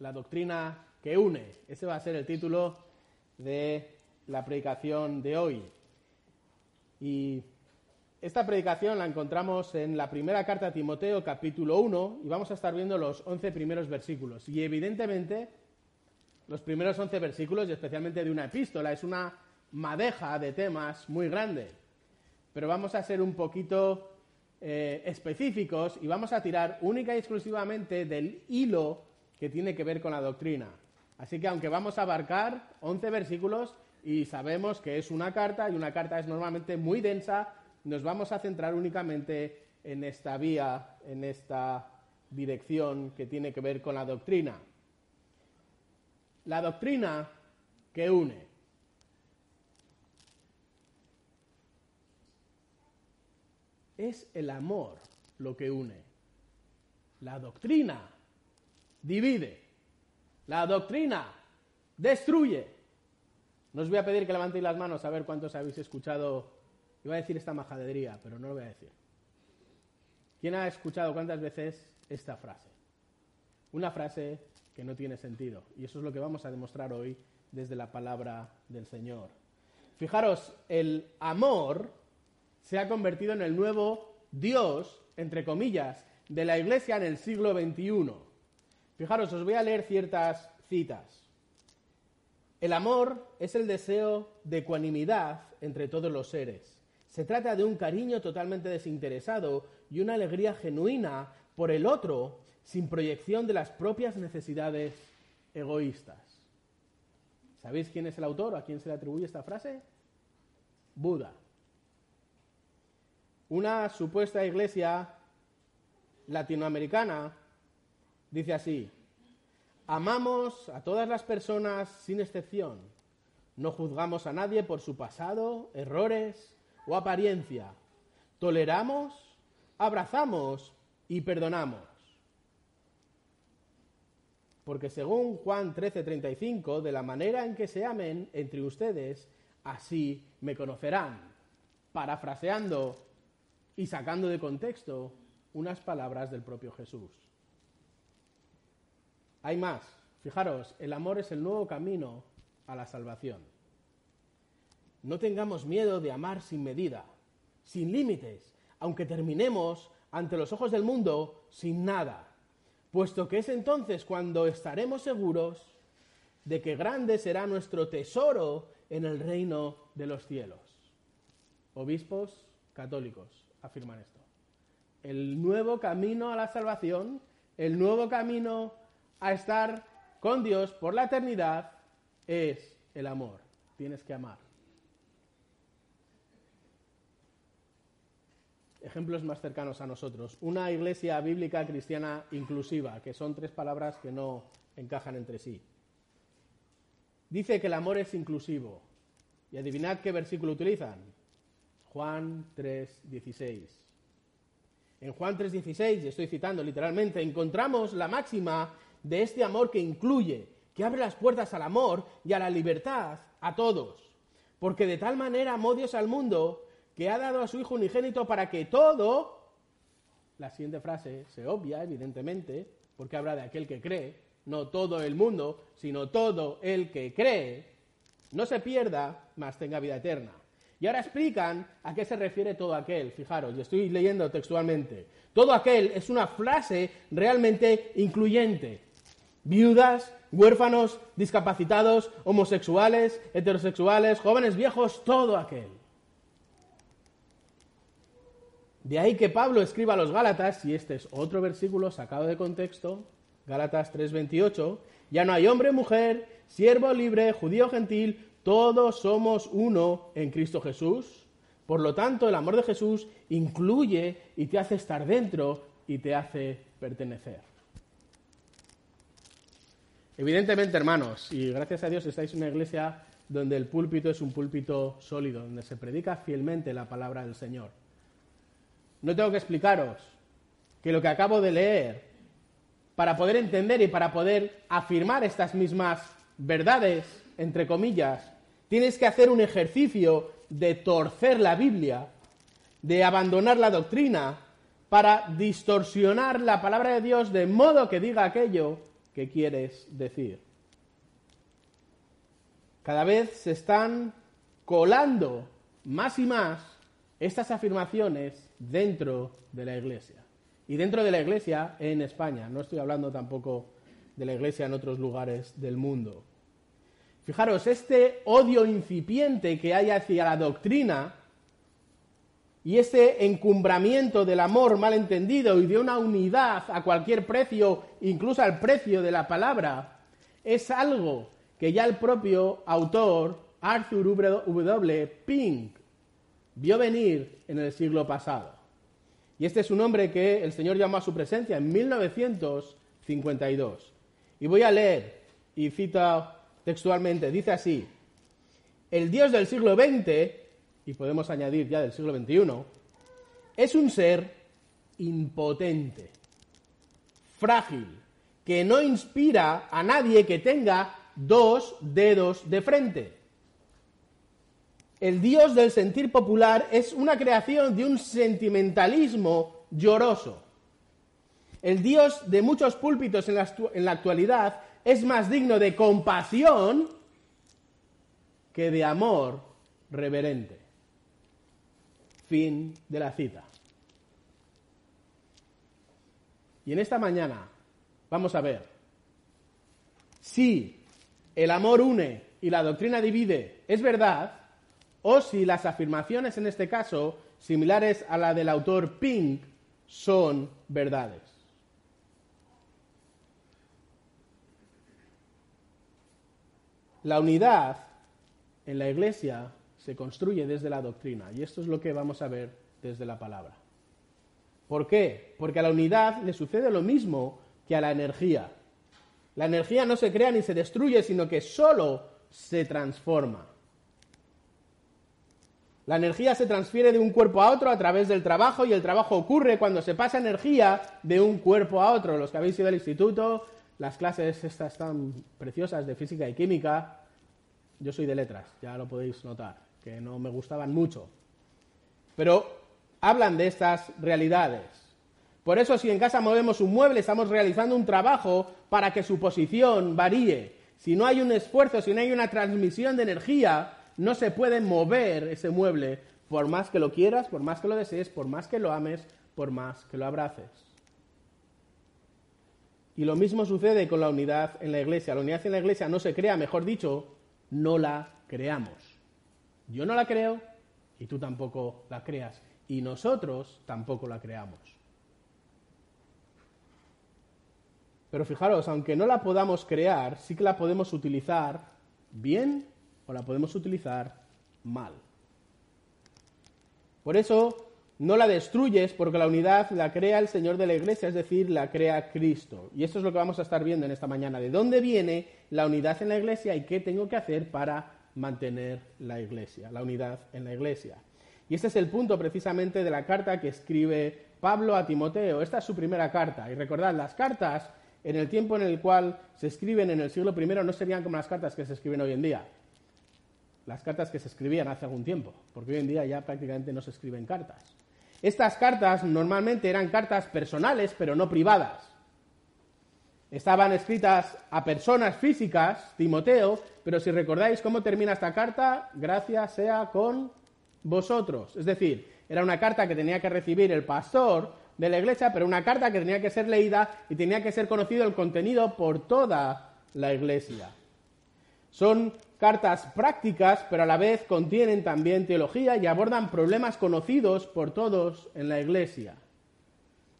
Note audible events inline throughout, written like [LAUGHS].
la doctrina que une. Ese va a ser el título de la predicación de hoy. Y esta predicación la encontramos en la primera carta a Timoteo, capítulo 1, y vamos a estar viendo los 11 primeros versículos. Y evidentemente, los primeros 11 versículos, y especialmente de una epístola, es una madeja de temas muy grande. Pero vamos a ser un poquito eh, específicos y vamos a tirar única y exclusivamente del hilo que tiene que ver con la doctrina. Así que aunque vamos a abarcar 11 versículos y sabemos que es una carta y una carta es normalmente muy densa, nos vamos a centrar únicamente en esta vía, en esta dirección que tiene que ver con la doctrina. La doctrina que une. Es el amor lo que une. La doctrina divide. La doctrina destruye. No os voy a pedir que levantéis las manos a ver cuántos habéis escuchado. Iba a decir esta majadería, pero no lo voy a decir. ¿Quién ha escuchado cuántas veces esta frase? Una frase que no tiene sentido. Y eso es lo que vamos a demostrar hoy desde la palabra del Señor. Fijaros, el amor se ha convertido en el nuevo Dios, entre comillas, de la Iglesia en el siglo XXI. Fijaros, os voy a leer ciertas citas. El amor es el deseo de ecuanimidad entre todos los seres. Se trata de un cariño totalmente desinteresado y una alegría genuina por el otro sin proyección de las propias necesidades egoístas. ¿Sabéis quién es el autor o a quién se le atribuye esta frase? Buda. Una supuesta iglesia latinoamericana dice así, amamos a todas las personas sin excepción, no juzgamos a nadie por su pasado, errores o apariencia, toleramos, abrazamos y perdonamos. Porque según Juan 13:35, de la manera en que se amen entre ustedes, así me conocerán. Parafraseando y sacando de contexto unas palabras del propio Jesús. Hay más. Fijaros, el amor es el nuevo camino a la salvación. No tengamos miedo de amar sin medida, sin límites, aunque terminemos ante los ojos del mundo sin nada, puesto que es entonces cuando estaremos seguros de que grande será nuestro tesoro en el reino de los cielos. Obispos católicos afirman esto. El nuevo camino a la salvación, el nuevo camino a estar con Dios por la eternidad es el amor. Tienes que amar. Ejemplos más cercanos a nosotros. Una iglesia bíblica cristiana inclusiva, que son tres palabras que no encajan entre sí. Dice que el amor es inclusivo. Y adivinad qué versículo utilizan. Juan 3:16. En Juan 3:16, y estoy citando literalmente, encontramos la máxima de este amor que incluye, que abre las puertas al amor y a la libertad a todos. Porque de tal manera amó Dios al mundo que ha dado a su Hijo unigénito para que todo, la siguiente frase se obvia, evidentemente, porque habla de aquel que cree, no todo el mundo, sino todo el que cree, no se pierda, mas tenga vida eterna. Y ahora explican a qué se refiere todo aquel. Fijaros, y estoy leyendo textualmente. Todo aquel es una frase realmente incluyente viudas, huérfanos, discapacitados, homosexuales, heterosexuales, jóvenes, viejos, todo aquel. De ahí que Pablo escriba a los Gálatas, y este es otro versículo sacado de contexto, Gálatas 3:28, ya no hay hombre, mujer, siervo libre, judío, gentil, todos somos uno en Cristo Jesús. Por lo tanto, el amor de Jesús incluye y te hace estar dentro y te hace pertenecer. Evidentemente, hermanos, y gracias a Dios estáis en una iglesia donde el púlpito es un púlpito sólido, donde se predica fielmente la palabra del Señor. No tengo que explicaros que lo que acabo de leer, para poder entender y para poder afirmar estas mismas verdades, entre comillas, tienes que hacer un ejercicio de torcer la Biblia, de abandonar la doctrina, para distorsionar la palabra de Dios de modo que diga aquello ¿qué quieres decir? Cada vez se están colando más y más estas afirmaciones dentro de la Iglesia. Y dentro de la Iglesia en España. No estoy hablando tampoco de la Iglesia en otros lugares del mundo. Fijaros, este odio incipiente que hay hacia la doctrina y ese encumbramiento del amor malentendido y de una unidad a cualquier precio, incluso al precio de la palabra, es algo que ya el propio autor Arthur W. Pink vio venir en el siglo pasado. Y este es un hombre que el Señor llamó a su presencia en 1952. Y voy a leer, y cita textualmente, dice así, el Dios del siglo XX, y podemos añadir ya del siglo XXI, es un ser impotente, frágil, que no inspira a nadie que tenga dos dedos de frente. El Dios del sentir popular es una creación de un sentimentalismo lloroso. El Dios de muchos púlpitos en la, actualidad es más digno de compasión que de amor reverente. Fin de la cita. Y en esta mañana vamos a ver si el amor une y la doctrina divide es verdad, o si las afirmaciones en este caso, similares a la del autor Pink, son verdades. La unidad en la iglesia se construye desde la doctrina y esto es lo que vamos a ver desde la palabra. ¿Por qué? Porque a la unidad le sucede lo mismo que a la energía. La energía no se crea ni se destruye, sino que solo se transforma. La energía se transfiere de un cuerpo a otro a través del trabajo y el trabajo ocurre cuando se pasa energía de un cuerpo a otro. Los que habéis ido al instituto, las clases estas tan preciosas de física y química, yo soy de letras, ya lo podéis notar, que no me gustaban mucho. Pero hablan de estas realidades. Por eso si en casa movemos un mueble, estamos realizando un trabajo para que su posición varíe. Si no hay un esfuerzo, si no hay una transmisión de energía, no se puede mover ese mueble por más que lo quieras, por más que lo desees, por más que lo ames, por más que lo abraces. Y lo mismo sucede con la unidad en la iglesia. La unidad en la iglesia no se crea, mejor dicho, no la creamos. Yo no la creo y tú tampoco la creas. Y nosotros tampoco la creamos. Pero fijaros, aunque no la podamos crear, sí que la podemos utilizar bien o la podemos utilizar mal. Por eso no la destruyes porque la unidad la crea el Señor de la Iglesia, es decir, la crea Cristo. Y esto es lo que vamos a estar viendo en esta mañana. ¿De dónde viene la unidad en la Iglesia y qué tengo que hacer para mantener la Iglesia, la unidad en la Iglesia? Y este es el punto precisamente de la carta que escribe Pablo a Timoteo. Esta es su primera carta. Y recordad, las cartas en el tiempo en el cual se escriben en el siglo I no serían como las cartas que se escriben hoy en día. Las cartas que se escribían hace algún tiempo, porque hoy en día ya prácticamente no se escriben cartas. Estas cartas normalmente eran cartas personales, pero no privadas. Estaban escritas a personas físicas, Timoteo, pero si recordáis cómo termina esta carta, gracias sea con vosotros. Es decir, era una carta que tenía que recibir el pastor de la iglesia, pero una carta que tenía que ser leída y tenía que ser conocido el contenido por toda la iglesia. Son cartas prácticas, pero a la vez contienen también teología y abordan problemas conocidos por todos en la Iglesia.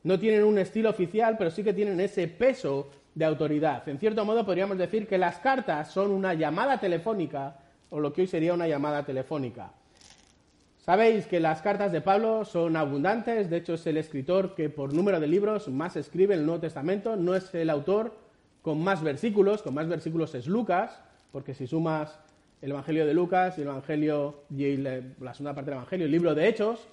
No tienen un estilo oficial, pero sí que tienen ese peso de autoridad. En cierto modo podríamos decir que las cartas son una llamada telefónica, o lo que hoy sería una llamada telefónica. Sabéis que las cartas de Pablo son abundantes, de hecho es el escritor que por número de libros más escribe en el Nuevo Testamento, no es el autor con más versículos, con más versículos es Lucas, porque si sumas el Evangelio de Lucas y el Evangelio y la segunda parte del Evangelio, el libro de Hechos,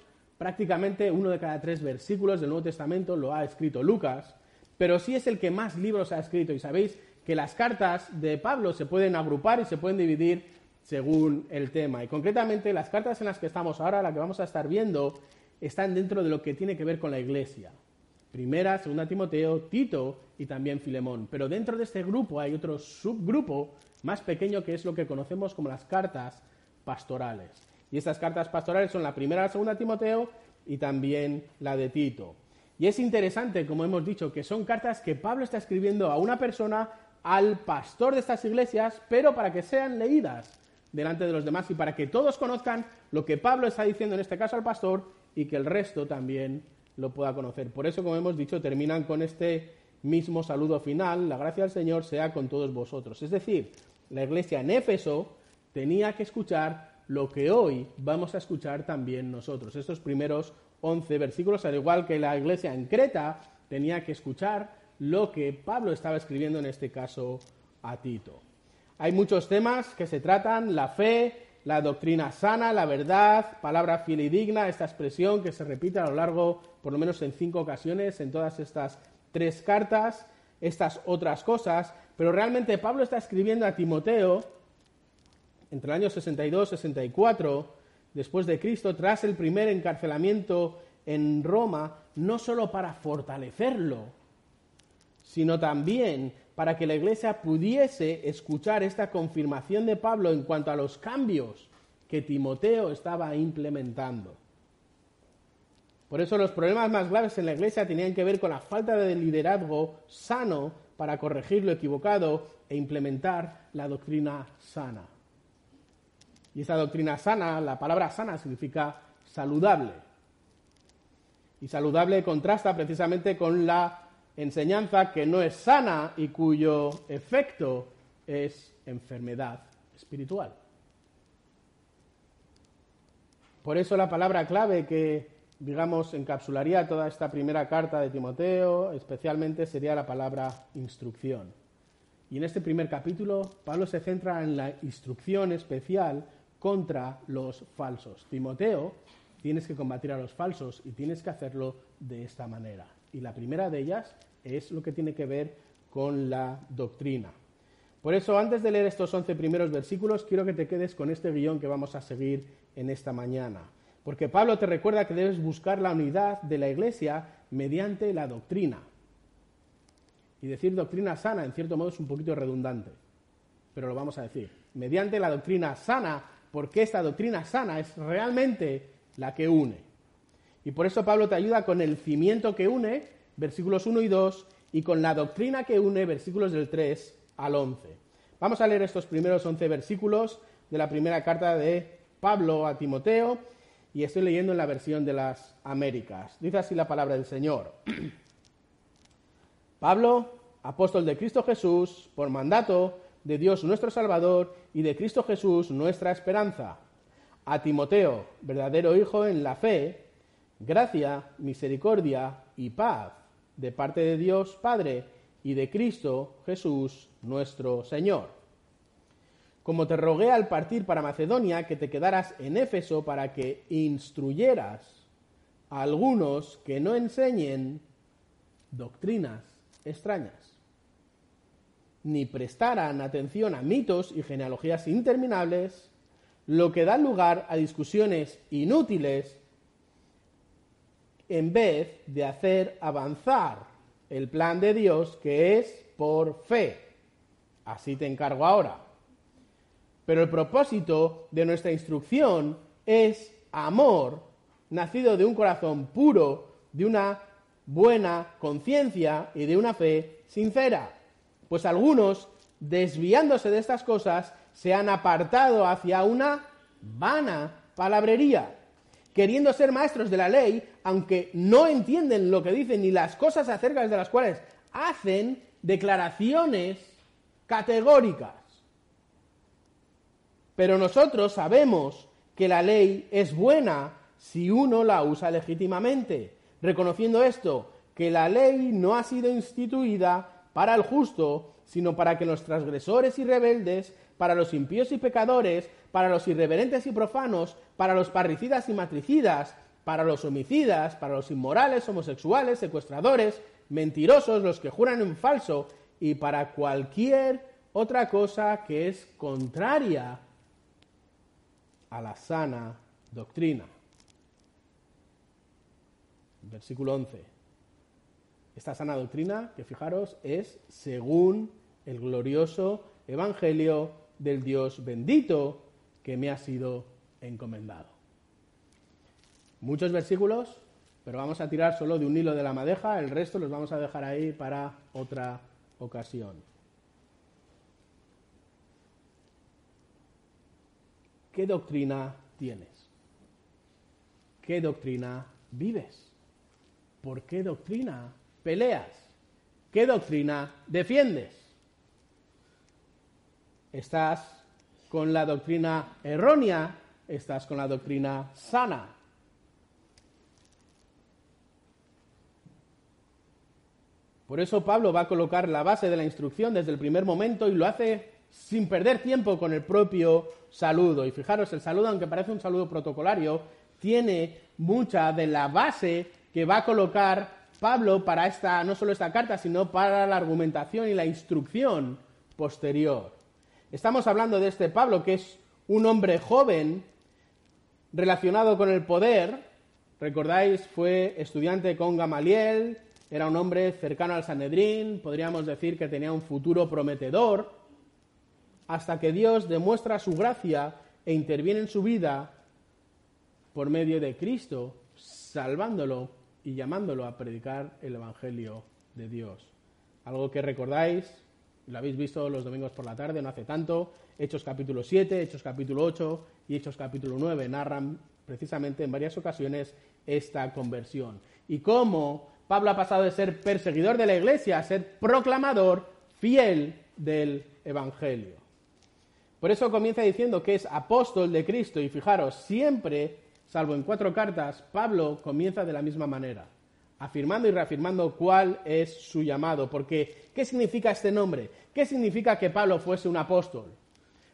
prácticamente uno de cada tres versículos del Nuevo Testamento lo ha escrito Lucas, pero sí es el que más libros ha escrito y sabéis que las cartas de Pablo se pueden agrupar y se pueden dividir según el tema. Y concretamente las cartas en las que estamos ahora, la que vamos a estar viendo, están dentro de lo que tiene que ver con la iglesia. Primera, Segunda Timoteo, Tito y también Filemón. Pero dentro de este grupo hay otro subgrupo más pequeño que es lo que conocemos como las cartas pastorales. Y estas cartas pastorales son la primera, la segunda Timoteo y también la de Tito. Y es interesante, como hemos dicho, que son cartas que Pablo está escribiendo a una persona, al pastor de estas iglesias, pero para que sean leídas delante de los demás y para que todos conozcan lo que Pablo está diciendo en este caso al pastor y que el resto también lo pueda conocer. Por eso, como hemos dicho, terminan con este mismo saludo final, la gracia del Señor sea con todos vosotros. Es decir, la iglesia en Éfeso tenía que escuchar lo que hoy vamos a escuchar también nosotros. Estos primeros 11 versículos, al igual que la iglesia en Creta tenía que escuchar lo que Pablo estaba escribiendo en este caso a Tito. Hay muchos temas que se tratan, la fe, la doctrina sana, la verdad, palabra fiel y digna, esta expresión que se repite a lo largo, por lo menos en cinco ocasiones, en todas estas tres cartas, estas otras cosas, pero realmente Pablo está escribiendo a Timoteo entre el año 62 y 64 después de Cristo, tras el primer encarcelamiento en Roma, no solo para fortalecerlo, sino también para que la iglesia pudiese escuchar esta confirmación de Pablo en cuanto a los cambios que Timoteo estaba implementando. Por eso los problemas más graves en la iglesia tenían que ver con la falta de liderazgo sano para corregir lo equivocado e implementar la doctrina sana. Y esa doctrina sana, la palabra sana significa saludable. Y saludable contrasta precisamente con la enseñanza que no es sana y cuyo efecto es enfermedad espiritual. Por eso la palabra clave que, digamos, encapsularía toda esta primera carta de Timoteo, especialmente sería la palabra instrucción. Y en este primer capítulo, Pablo se centra en la instrucción especial contra los falsos. Timoteo, tienes que combatir a los falsos y tienes que hacerlo de esta manera. Y la primera de ellas es lo que tiene que ver con la doctrina. Por eso, antes de leer estos once primeros versículos, quiero que te quedes con este guion que vamos a seguir en esta mañana. Porque Pablo te recuerda que debes buscar la unidad de la iglesia mediante la doctrina. Y decir doctrina sana, en cierto modo, es un poquito redundante, pero lo vamos a decir. Mediante la doctrina sana, porque esta doctrina sana es realmente la que une. Y por eso Pablo te ayuda con el cimiento que une, versículos 1 y 2, y con la doctrina que une, versículos del 3 al 11. Vamos a leer estos primeros 11 versículos de la primera carta de Pablo a Timoteo, y estoy leyendo en la versión de las Américas. Dice así la palabra del Señor. [CLEARS THROAT] Pablo, apóstol de Cristo Jesús, por mandato de Dios nuestro Salvador y de Cristo Jesús nuestra esperanza. A Timoteo, verdadero hijo en la fe, gracia, misericordia y paz de parte de Dios Padre y de Cristo Jesús nuestro Señor como te rogué al partir para Macedonia que te quedaras en Éfeso para que instruyeras a algunos que no enseñen doctrinas extrañas, ni prestaran atención a mitos y genealogías interminables, lo que da lugar a discusiones inútiles en vez de hacer avanzar el plan de Dios que es por fe. Así te encargo ahora. Pero el propósito de nuestra instrucción es amor, nacido de un corazón puro, de una buena conciencia y de una fe sincera. Pues algunos, desviándose de estas cosas, se han apartado hacia una vana palabrería, queriendo ser maestros de la ley, aunque no entienden lo que dicen ni las cosas acerca de las cuales hacen declaraciones categóricas. Pero nosotros sabemos que la ley es buena si uno la usa legítimamente, reconociendo esto, que la ley no ha sido instituida para el justo, sino para que los transgresores y rebeldes, para los impíos y pecadores, para los irreverentes y profanos, para los parricidas y matricidas, para los homicidas, para los inmorales, homosexuales, secuestradores, mentirosos, los que juran en falso, y para cualquier otra cosa que es contraria a la sana doctrina. Versículo 11. Esta sana doctrina, que fijaros, es según el glorioso Evangelio del Dios bendito que me ha sido encomendado. Muchos versículos, pero vamos a tirar solo de un hilo de la madeja, el resto los vamos a dejar ahí para otra ocasión. ¿Qué doctrina tienes? ¿Qué doctrina vives? ¿Por qué doctrina peleas? ¿Qué doctrina defiendes? ¿Estás con la doctrina errónea? ¿Estás con la doctrina sana? Por eso Pablo va a colocar la base de la instrucción desde el primer momento y lo hace sin perder tiempo con el propio saludo. Y fijaros, el saludo, aunque parece un saludo protocolario, tiene mucha de la base que va a colocar Pablo para esta, no solo esta carta, sino para la argumentación y la instrucción posterior. Estamos hablando de este Pablo, que es un hombre joven relacionado con el poder. Recordáis, fue estudiante con Gamaliel, era un hombre cercano al Sanedrín, podríamos decir que tenía un futuro prometedor, hasta que Dios demuestra su gracia e interviene en su vida por medio de Cristo, salvándolo y llamándolo a predicar el Evangelio de Dios. Algo que recordáis, lo habéis visto los domingos por la tarde, no hace tanto, Hechos capítulo 7, Hechos capítulo 8 y Hechos capítulo 9 narran precisamente en varias ocasiones esta conversión. Y cómo Pablo ha pasado de ser perseguidor de la iglesia a ser proclamador fiel del Evangelio. Por eso comienza diciendo que es apóstol de Cristo y fijaros, siempre, salvo en cuatro cartas, Pablo comienza de la misma manera, afirmando y reafirmando cuál es su llamado. Porque, ¿qué significa este nombre? ¿Qué significa que Pablo fuese un apóstol?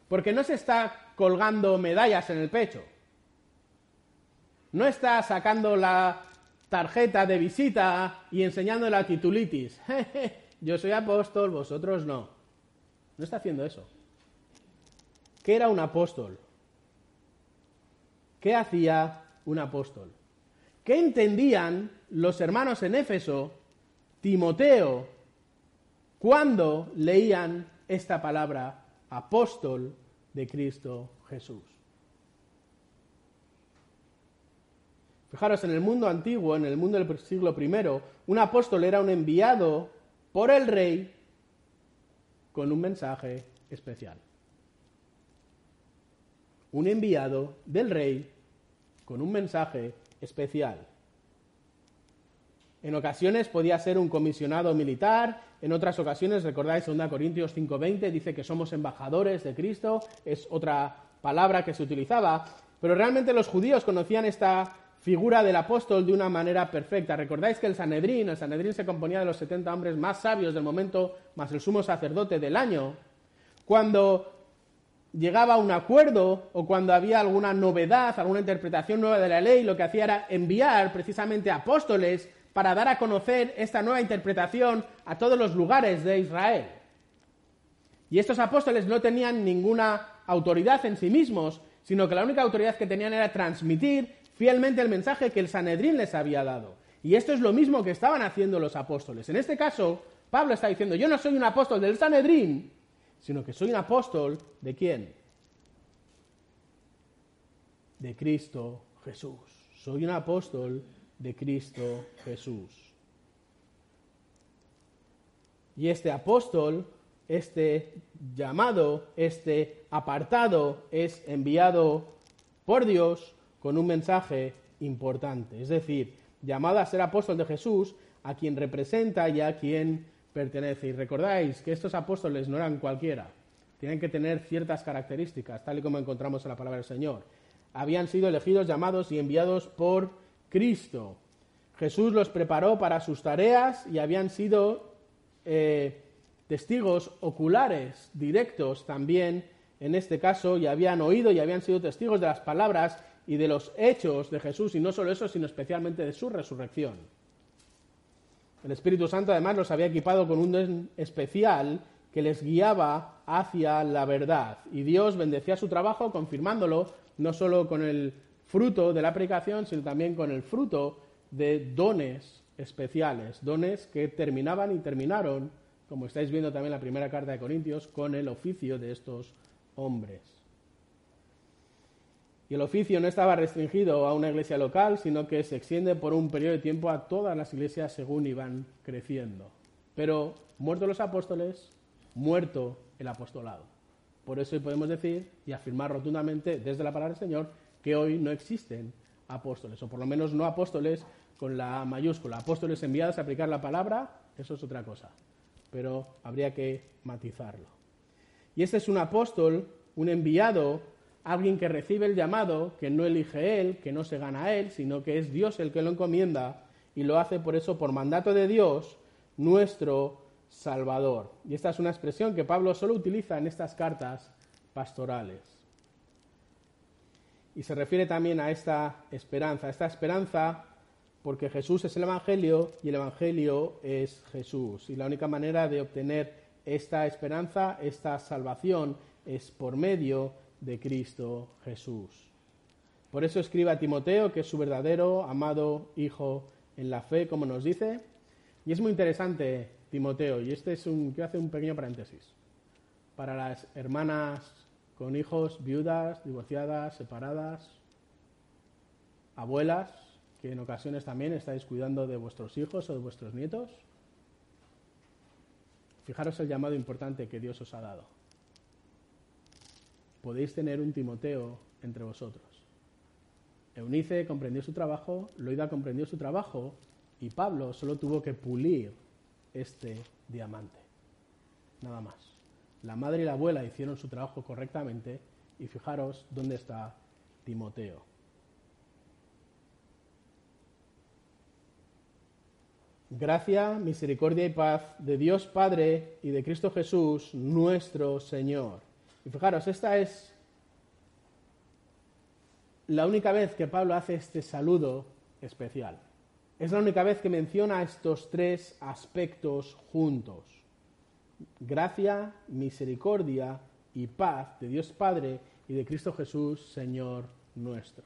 Porque no se está colgando medallas en el pecho. No está sacando la tarjeta de visita y enseñando la titulitis. [LAUGHS] Yo soy apóstol, vosotros no. No está haciendo eso. ¿Qué era un apóstol? ¿Qué hacía un apóstol? ¿Qué entendían los hermanos en Éfeso, Timoteo, cuando leían esta palabra apóstol de Cristo Jesús? Fijaros, en el mundo antiguo, en el mundo del siglo I, un apóstol era un enviado por el rey con un mensaje especial. Un enviado del rey con un mensaje especial. En ocasiones podía ser un comisionado militar, en otras ocasiones, recordáis 2 Corintios 5:20, dice que somos embajadores de Cristo, es otra palabra que se utilizaba, pero realmente los judíos conocían esta figura del apóstol de una manera perfecta. Recordáis que el Sanedrín, el Sanedrín se componía de los 70 hombres más sabios del momento, más el sumo sacerdote del año. Cuando llegaba a un acuerdo o cuando había alguna novedad, alguna interpretación nueva de la ley, lo que hacía era enviar precisamente apóstoles para dar a conocer esta nueva interpretación a todos los lugares de Israel. Y estos apóstoles no tenían ninguna autoridad en sí mismos, sino que la única autoridad que tenían era transmitir fielmente el mensaje que el Sanedrín les había dado. Y esto es lo mismo que estaban haciendo los apóstoles. En este caso, Pablo está diciendo, yo no soy un apóstol del Sanedrín, sino que soy un apóstol de quién? De Cristo Jesús. Soy un apóstol de Cristo Jesús. Y este apóstol, este llamado, este apartado es enviado por Dios con un mensaje importante, es decir, llamado a ser apóstol de Jesús, a quien representa y a quien pertenece. Y recordáis que estos apóstoles no eran cualquiera, tienen que tener ciertas características, tal y como encontramos en la palabra del Señor. Habían sido elegidos, llamados y enviados por Cristo. Jesús los preparó para sus tareas y habían sido eh, testigos oculares, directos también en este caso, y habían oído y habían sido testigos de las palabras y de los hechos de Jesús, y no solo eso, sino especialmente de su resurrección. El Espíritu Santo además los había equipado con un don especial que les guiaba hacia la verdad. Y Dios bendecía su trabajo confirmándolo no solo con el fruto de la aplicación, sino también con el fruto de dones especiales, dones que terminaban y terminaron, como estáis viendo también en la primera carta de Corintios, con el oficio de estos hombres. Y el oficio no estaba restringido a una iglesia local, sino que se extiende por un periodo de tiempo a todas las iglesias según iban creciendo. Pero muertos los apóstoles, muerto el apostolado. Por eso hoy podemos decir y afirmar rotundamente desde la palabra del Señor que hoy no existen apóstoles, o por lo menos no apóstoles con la mayúscula. Apóstoles enviados a aplicar la palabra, eso es otra cosa, pero habría que matizarlo. Y este es un apóstol, un enviado, alguien que recibe el llamado, que no elige él, que no se gana él, sino que es Dios el que lo encomienda y lo hace por eso por mandato de Dios, nuestro Salvador. Y esta es una expresión que Pablo solo utiliza en estas cartas pastorales. Y se refiere también a esta esperanza, esta esperanza porque Jesús es el Evangelio y el Evangelio es Jesús. Y la única manera de obtener esta esperanza, esta salvación, es por medio de Cristo Jesús. Por eso escribe a Timoteo, que es su verdadero, amado hijo en la fe, como nos dice. Y es muy interesante, Timoteo, y este es un, quiero hacer un pequeño paréntesis. Para las hermanas con hijos, viudas, divorciadas, separadas, abuelas, que en ocasiones también estáis cuidando de vuestros hijos o de vuestros nietos. Fijaros el llamado importante que Dios os ha dado. Podéis tener un Timoteo entre vosotros. Eunice comprendió su trabajo, Loida comprendió su trabajo y Pablo solo tuvo que pulir este diamante. Nada más. La madre y la abuela hicieron su trabajo correctamente y fijaros dónde está Timoteo. Gracia, misericordia y paz de Dios Padre y de Cristo Jesús, nuestro Señor. Y fijaros, esta es la única vez que Pablo hace este saludo especial. Es la única vez que menciona estos tres aspectos juntos. Gracia, misericordia y paz de Dios Padre y de Cristo Jesús, Señor nuestro.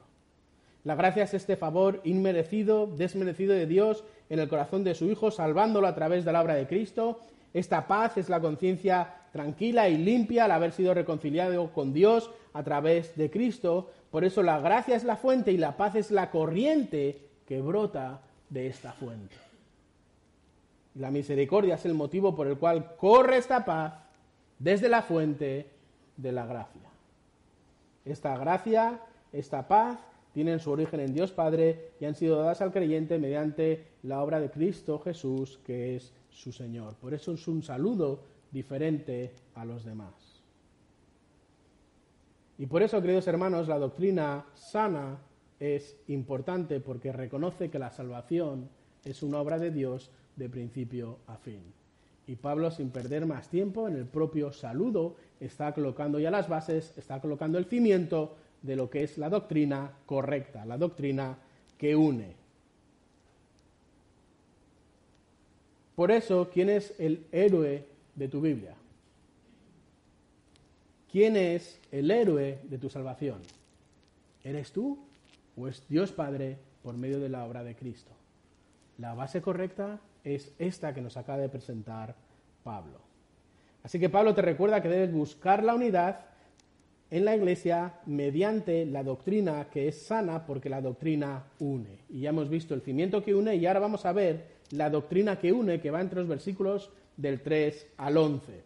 La gracia es este favor inmerecido, desmerecido de Dios en el corazón de su Hijo, salvándolo a través de la obra de Cristo. Esta paz es la conciencia tranquila y limpia al haber sido reconciliado con Dios a través de Cristo. Por eso la gracia es la fuente y la paz es la corriente que brota de esta fuente. La misericordia es el motivo por el cual corre esta paz desde la fuente de la gracia. Esta gracia, esta paz, tienen su origen en Dios Padre y han sido dadas al creyente mediante la obra de Cristo Jesús, que es su Señor. Por eso es un saludo diferente a los demás. Y por eso, queridos hermanos, la doctrina sana es importante porque reconoce que la salvación es una obra de Dios de principio a fin. Y Pablo, sin perder más tiempo, en el propio saludo está colocando ya las bases, está colocando el cimiento de lo que es la doctrina correcta, la doctrina que une. Por eso, ¿quién es el héroe de tu Biblia? ¿Quién es el héroe de tu salvación? ¿Eres tú o es Dios Padre por medio de la obra de Cristo? La base correcta es esta que nos acaba de presentar Pablo. Así que Pablo te recuerda que debes buscar la unidad en la iglesia mediante la doctrina que es sana porque la doctrina une. Y ya hemos visto el cimiento que une y ahora vamos a ver la doctrina que une que va entre los versículos del 3 al 11.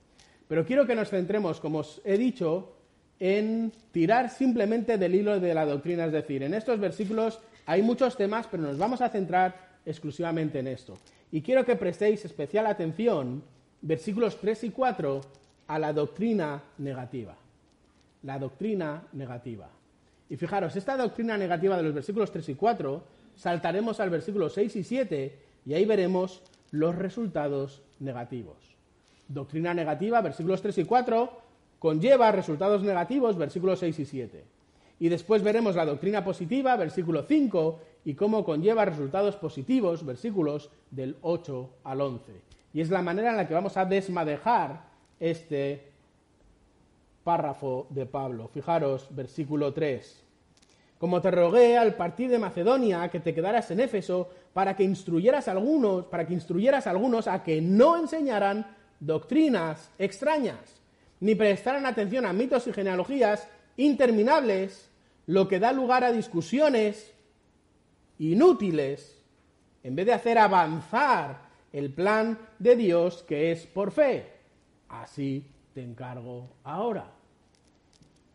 Pero quiero que nos centremos, como os he dicho, en tirar simplemente del hilo de la doctrina. Es decir, en estos versículos hay muchos temas, pero nos vamos a centrar exclusivamente en esto. Y quiero que prestéis especial atención, versículos 3 y 4, a la doctrina negativa la doctrina negativa. Y fijaros, esta doctrina negativa de los versículos 3 y 4, saltaremos al versículo 6 y 7 y ahí veremos los resultados negativos. Doctrina negativa, versículos 3 y 4, conlleva resultados negativos, versículos 6 y 7. Y después veremos la doctrina positiva, versículo 5, y cómo conlleva resultados positivos, versículos del 8 al 11. Y es la manera en la que vamos a desmadejar este párrafo de Pablo. Fijaros, versículo 3. Como te rogué al partir de Macedonia que te quedaras en Éfeso para que instruyeras a algunos, para que instruyeras a algunos a que no enseñaran doctrinas extrañas, ni prestaran atención a mitos y genealogías interminables, lo que da lugar a discusiones inútiles, en vez de hacer avanzar el plan de Dios que es por fe. Así te encargo ahora.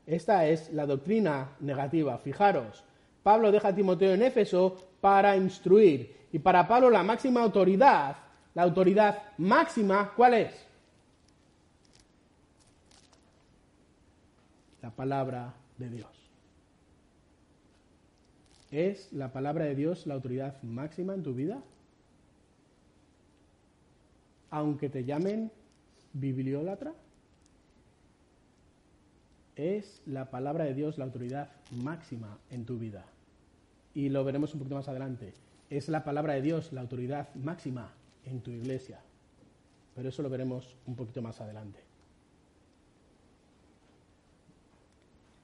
Esta es la doctrina negativa. Fijaros, Pablo deja a Timoteo en Éfeso para instruir. Y para Pablo la máxima autoridad, la autoridad máxima, ¿cuál es? La palabra de Dios. ¿Es la palabra de Dios la autoridad máxima en tu vida? Aunque te llamen bibliólatra. ¿Es la palabra de Dios la autoridad máxima en tu vida? Y lo veremos un poquito más adelante. Es la palabra de Dios la autoridad máxima en tu iglesia. Pero eso lo veremos un poquito más adelante.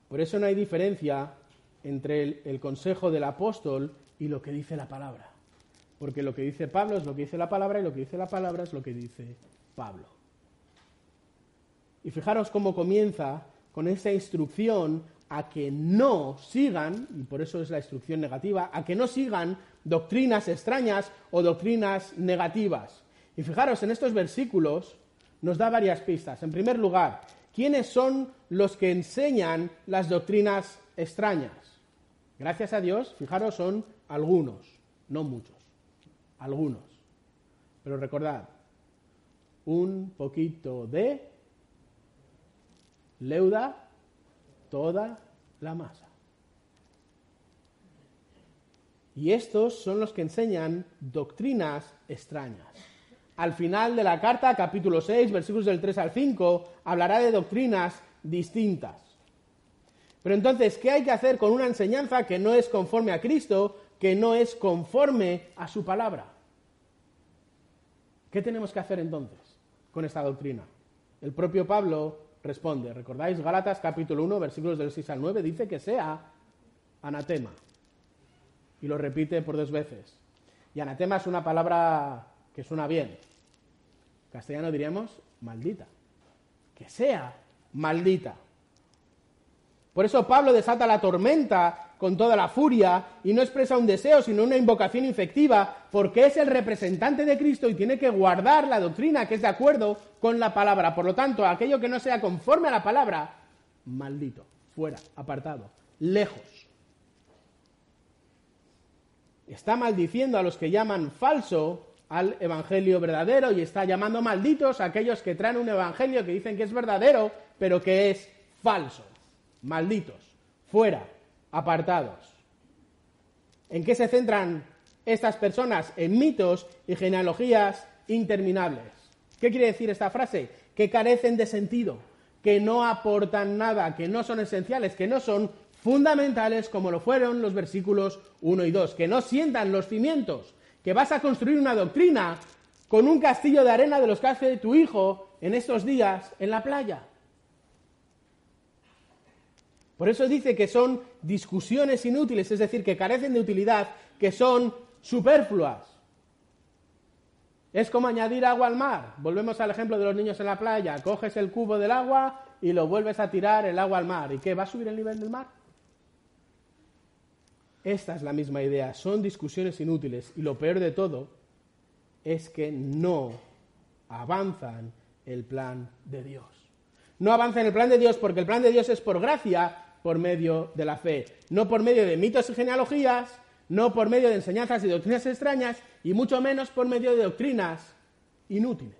Por eso no hay diferencia entre el, consejo del apóstol y lo que dice la palabra. Porque lo que dice Pablo es lo que dice la palabra y lo que dice la palabra es lo que dice Pablo. Y fijaros cómo comienza con esa instrucción a que no sigan, y por eso es la instrucción negativa, a que no sigan doctrinas extrañas o doctrinas negativas. Y fijaros, en estos versículos nos da varias pistas. En primer lugar, ¿quiénes son los que enseñan las doctrinas extrañas? Gracias a Dios, fijaros, son algunos, no muchos, algunos. Pero recordad, un poquito de leuda toda la masa. Y estos son los que enseñan doctrinas extrañas. Al final de la carta, capítulo 6, versículos del 3 al 5, hablará de doctrinas distintas. Pero entonces, ¿qué hay que hacer con una enseñanza que no es conforme a Cristo, que no es conforme a su palabra? ¿Qué tenemos que hacer entonces con esta doctrina? El propio Pablo responde, ¿recordáis? Gálatas capítulo 1, versículos del 6 al 9, dice que sea anatema. Y lo repite por dos veces. Y anatema es una palabra que suena bien. castellano diríamos maldita. Que sea maldita. Por eso Pablo desata la tormenta con toda la furia y no expresa un deseo, sino una invocación infectiva, porque es el representante de Cristo y tiene que guardar la doctrina que es de acuerdo con la palabra. Por lo tanto, aquello que no sea conforme a la palabra, maldito, fuera, apartado, lejos. Está maldiciendo a los que llaman falso al evangelio verdadero y está llamando malditos a aquellos que traen un evangelio que dicen que es verdadero, pero que es falso malditos, fuera, apartados. ¿En qué se centran estas personas? En mitos y genealogías interminables. ¿Qué quiere decir esta frase? Que carecen de sentido, que no aportan nada, que no son esenciales, que no son fundamentales como lo fueron los versículos 1 y 2, que no sientan los cimientos, que vas a construir una doctrina con un castillo de arena de los que hace tu hijo en estos días en la playa. Por eso dice que son discusiones inútiles, es decir, que carecen de utilidad, que son superfluas. Es como añadir agua al mar. Volvemos al ejemplo de los niños en la playa. Coges el cubo del agua y lo vuelves a tirar el agua al mar. ¿Y qué? ¿Va a subir el nivel del mar? Esta es la misma idea. Son discusiones inútiles. Y lo peor de todo es que no avanzan el plan de Dios. No avanzan el plan de Dios porque el plan de Dios es por gracia por medio de la fe, no por medio de mitos y genealogías, no por medio de enseñanzas y doctrinas extrañas, y mucho menos por medio de doctrinas inútiles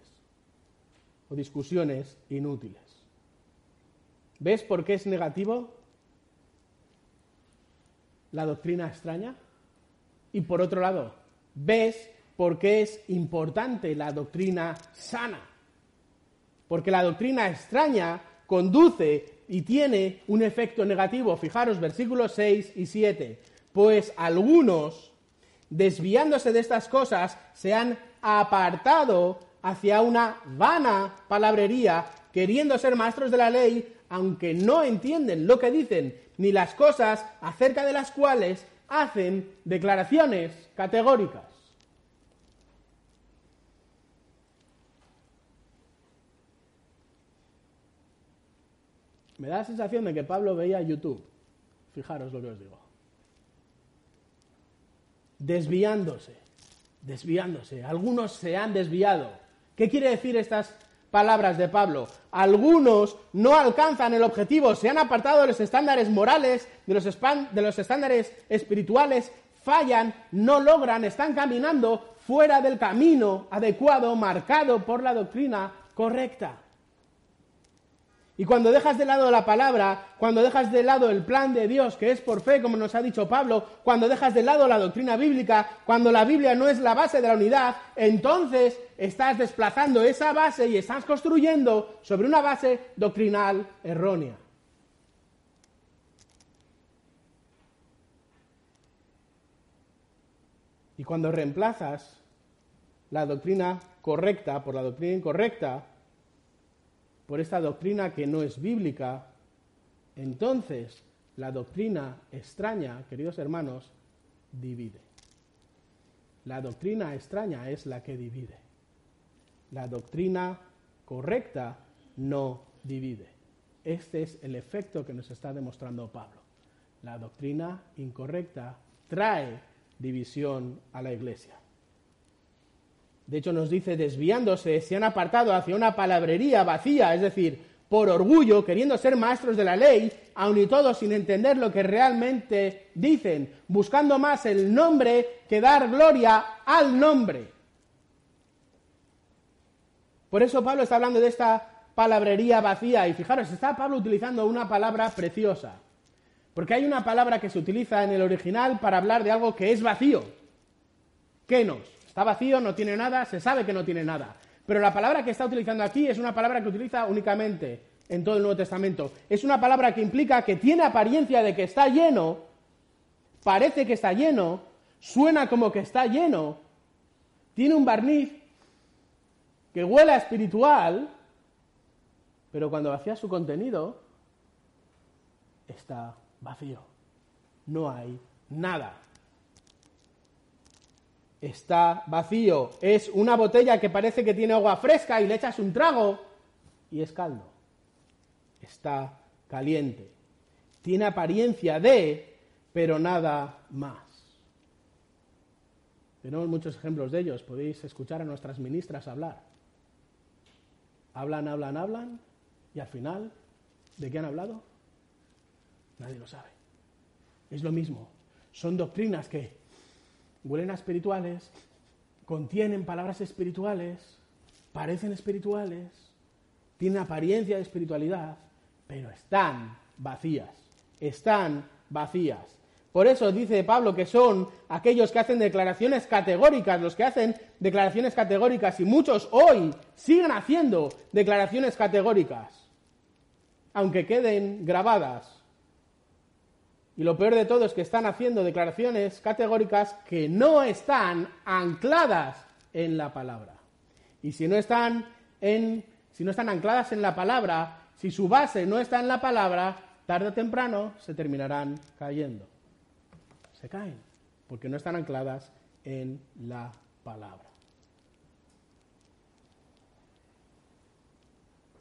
o discusiones inútiles. ¿Ves por qué es negativo la doctrina extraña? Y por otro lado, ¿ves por qué es importante la doctrina sana? Porque la doctrina extraña conduce y tiene un efecto negativo. Fijaros versículos 6 y 7. Pues algunos, desviándose de estas cosas, se han apartado hacia una vana palabrería queriendo ser maestros de la ley, aunque no entienden lo que dicen ni las cosas acerca de las cuales hacen declaraciones categóricas. Me da la sensación de que Pablo veía YouTube. Fijaros lo que os digo. Desviándose, desviándose. Algunos se han desviado. ¿Qué quiere decir estas palabras de Pablo? Algunos no alcanzan el objetivo, se han apartado de los estándares morales, de los, de los estándares espirituales, fallan, no logran, están caminando fuera del camino adecuado marcado por la doctrina correcta. Y cuando dejas de lado la palabra, cuando dejas de lado el plan de Dios, que es por fe, como nos ha dicho Pablo, cuando dejas de lado la doctrina bíblica, cuando la Biblia no es la base de la unidad, entonces estás desplazando esa base y estás construyendo sobre una base doctrinal errónea. Y cuando reemplazas la doctrina correcta por la doctrina incorrecta, por esta doctrina que no es bíblica, entonces la doctrina extraña, queridos hermanos, divide. La doctrina extraña es la que divide. La doctrina correcta no divide. Este es el efecto que nos está demostrando Pablo. La doctrina incorrecta trae división a la iglesia. De hecho, nos dice, desviándose, se han apartado hacia una palabrería vacía, es decir, por orgullo, queriendo ser maestros de la ley, aun y todo sin entender lo que realmente dicen, buscando más el nombre que dar gloria al nombre. Por eso Pablo está hablando de esta palabrería vacía, y fijaros, está Pablo utilizando una palabra preciosa, porque hay una palabra que se utiliza en el original para hablar de algo que es vacío. ¿Qué nos? Está vacío, no tiene nada, se sabe que no tiene nada. Pero la palabra que está utilizando aquí es una palabra que utiliza únicamente en todo el Nuevo Testamento. Es una palabra que implica que tiene apariencia de que está lleno, parece que está lleno, suena como que está lleno, tiene un barniz que huele a espiritual, pero cuando vacía su contenido, está vacío. No hay nada está vacío. Es una botella que parece que tiene agua fresca y le echas un trago y es caldo. Está caliente. Tiene apariencia de, pero nada más. Tenemos muchos ejemplos de ellos. Podéis escuchar a nuestras ministras hablar. Hablan, hablan, hablan y al final, ¿de qué han hablado? Nadie lo sabe. Es lo mismo. Son doctrinas que huelen a espirituales, contienen palabras espirituales, parecen espirituales, tienen apariencia de espiritualidad, pero están vacías, están vacías. Por eso dice Pablo que son aquellos que hacen declaraciones categóricas, los que hacen declaraciones categóricas, y muchos hoy siguen haciendo declaraciones categóricas, aunque queden grabadas y lo peor de todo es que están haciendo declaraciones categóricas que no están ancladas en la palabra. Y si no están en, si no están ancladas en la palabra, si su base no está en la palabra, tarde o temprano se terminarán cayendo. Se caen, porque no están ancladas en la palabra.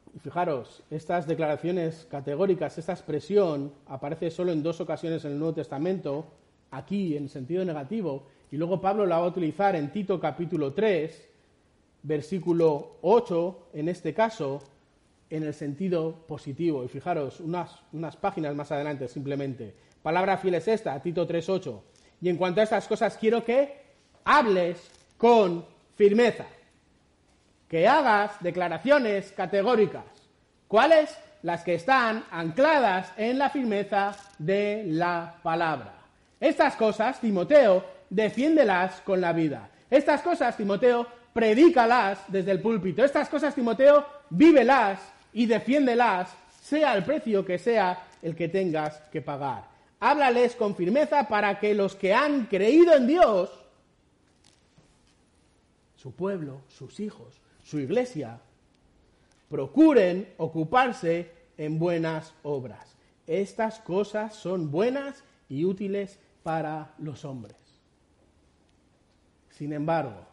Y fijaros, estas declaraciones categóricas, esta expresión aparece solo en dos ocasiones en el Nuevo Testamento, aquí en sentido negativo, y luego Pablo la va a utilizar en Tito capítulo 3, versículo 8, en este caso, en el sentido positivo. Y fijaros, unas, unas páginas más adelante simplemente. Palabra fiel es esta, Tito 3.8. Y en cuanto a estas cosas, quiero que hables con firmeza que hagas declaraciones categóricas. ¿Cuáles? Las que están ancladas en la firmeza de la palabra. Estas cosas, Timoteo, defiéndelas con la vida. Estas cosas, Timoteo, predícalas desde el púlpito. Estas cosas, Timoteo, vívelas y defiéndelas, sea el precio que sea el que tengas que pagar. Háblales con firmeza para que los que han creído en Dios, su pueblo, sus hijos, su iglesia procuren ocuparse en buenas obras. Estas cosas son buenas y útiles para los hombres. Sin embargo,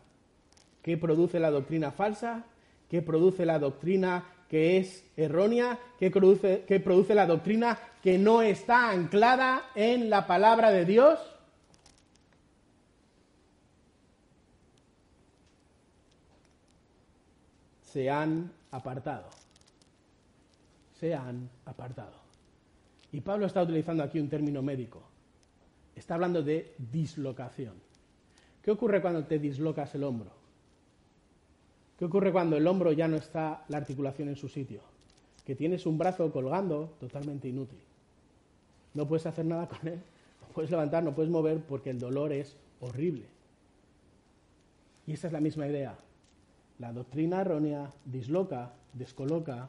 ¿qué produce la doctrina falsa? ¿Qué produce la doctrina que es errónea? ¿Qué produce, qué produce la doctrina que no está anclada en la palabra de Dios? Se han apartado. Se han apartado. Y Pablo está utilizando aquí un término médico. Está hablando de dislocación. ¿Qué ocurre cuando te dislocas el hombro? ¿Qué ocurre cuando el hombro ya no está la articulación en su sitio? Que tienes un brazo colgando totalmente inútil. No puedes hacer nada con él, no puedes levantar, no puedes mover porque el dolor es horrible. Y esta es la misma idea. La doctrina errónea disloca, descoloca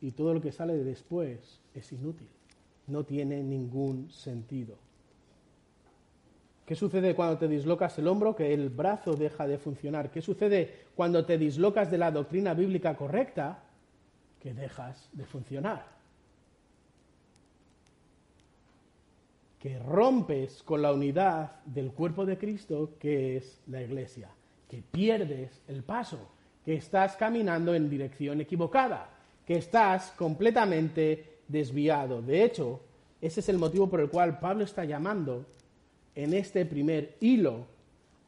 y todo lo que sale después es inútil. No tiene ningún sentido. ¿Qué sucede cuando te dislocas el hombro? Que el brazo deja de funcionar. ¿Qué sucede cuando te dislocas de la doctrina bíblica correcta? Que dejas de funcionar. Que rompes con la unidad del cuerpo de Cristo que es la iglesia. Que pierdes el paso. Que estás caminando en dirección equivocada. Que estás completamente desviado. De hecho, ese es el motivo por el cual Pablo está llamando en este primer hilo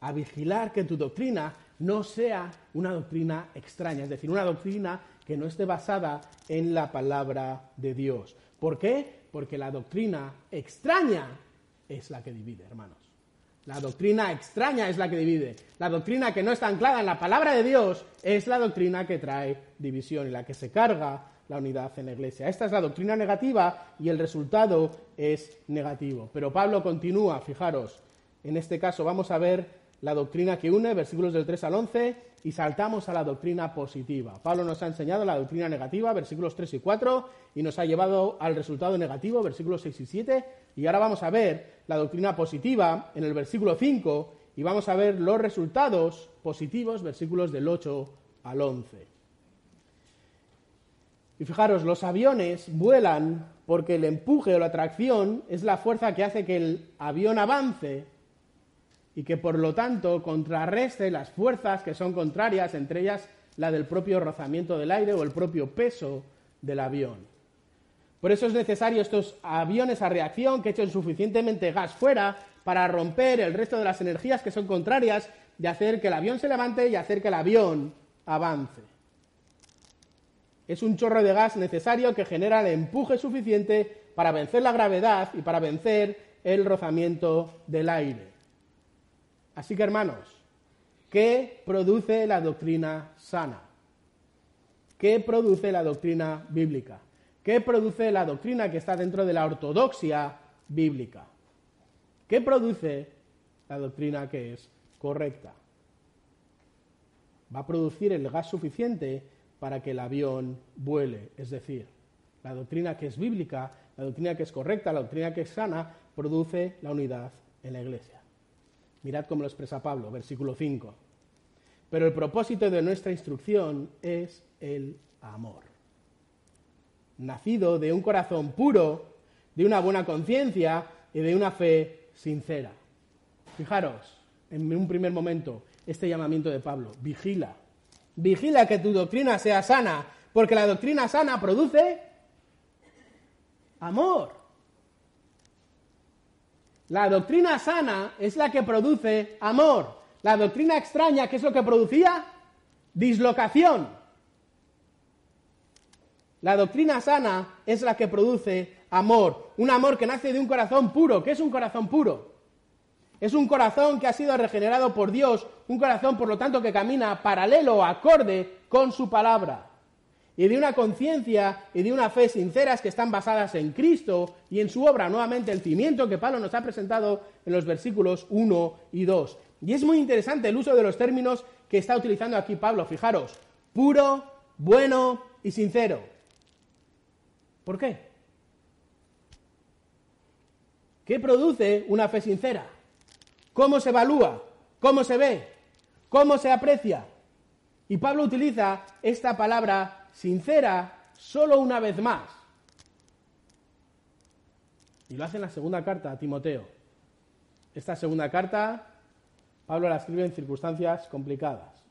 a vigilar que tu doctrina no sea una doctrina extraña, es decir, una doctrina que no esté basada en la palabra de Dios. ¿Por qué? Porque la doctrina extraña es la que divide, hermanos. La doctrina extraña es la que divide. La doctrina que no está anclada en la palabra de Dios es la doctrina que trae división y la que se carga la unidad en la iglesia. Esta es la doctrina negativa y el resultado es negativo. Pero Pablo continúa, fijaros, en este caso vamos a ver la doctrina que une, versículos del 3 al 11, y saltamos a la doctrina positiva. Pablo nos ha enseñado la doctrina negativa, versículos 3 y 4, y nos ha llevado al resultado negativo, versículos 6 y 7, y ahora vamos a ver la doctrina positiva en el versículo 5, y vamos a ver los resultados positivos, versículos del 8 al 11. Y fijaros, los aviones vuelan porque el empuje o la tracción es la fuerza que hace que el avión avance y que por lo tanto contrarreste las fuerzas que son contrarias, entre ellas la del propio rozamiento del aire o el propio peso del avión. Por eso es necesario estos aviones a reacción que echen suficientemente gas fuera para romper el resto de las energías que son contrarias de hacer que el avión se levante y hacer que el avión avance es un chorro de gas necesario que genera el empuje suficiente para vencer la gravedad y para vencer el rozamiento del aire. Así que, hermanos, ¿qué produce la doctrina sana? ¿Qué produce la doctrina bíblica? ¿Qué produce la doctrina que está dentro de la ortodoxia bíblica? ¿Qué produce la doctrina que es correcta? Va a producir el gas suficiente para que el avión vuele. Es decir, la doctrina que es bíblica, la doctrina que es correcta, la doctrina que es sana, produce la unidad en la iglesia. Mirad cómo lo expresa Pablo, versículo 5. Pero el propósito de nuestra instrucción es el amor. Nacido de un corazón puro, de una buena conciencia y de una fe sincera. Fijaros, en un primer momento, este llamamiento de Pablo, vigila, Vigila que tu doctrina sea sana, porque la doctrina sana produce amor. La doctrina sana es la que produce amor. La doctrina extraña, ¿qué es lo que producía? Dislocación. La doctrina sana es la que produce amor. Un amor que nace de un corazón puro. ¿Qué es un corazón puro? Es un corazón que ha sido regenerado por Dios, un corazón por lo tanto que camina paralelo acorde con su palabra. Y de una conciencia y de una fe sinceras que están basadas en Cristo y en su obra, nuevamente el cimiento que Pablo nos ha presentado en los versículos 1 y 2. Y es muy interesante el uso de los términos que está utilizando aquí Pablo. Fijaros, puro, bueno y sincero. ¿Por qué? ¿Qué produce una fe sincera? ¿Cómo se evalúa? ¿Cómo se ve? ¿Cómo se aprecia? Y Pablo utiliza esta palabra sincera solo una vez más. Y lo hace en la segunda carta a Timoteo. Esta segunda carta, Pablo la escribe en circunstancias complicadas.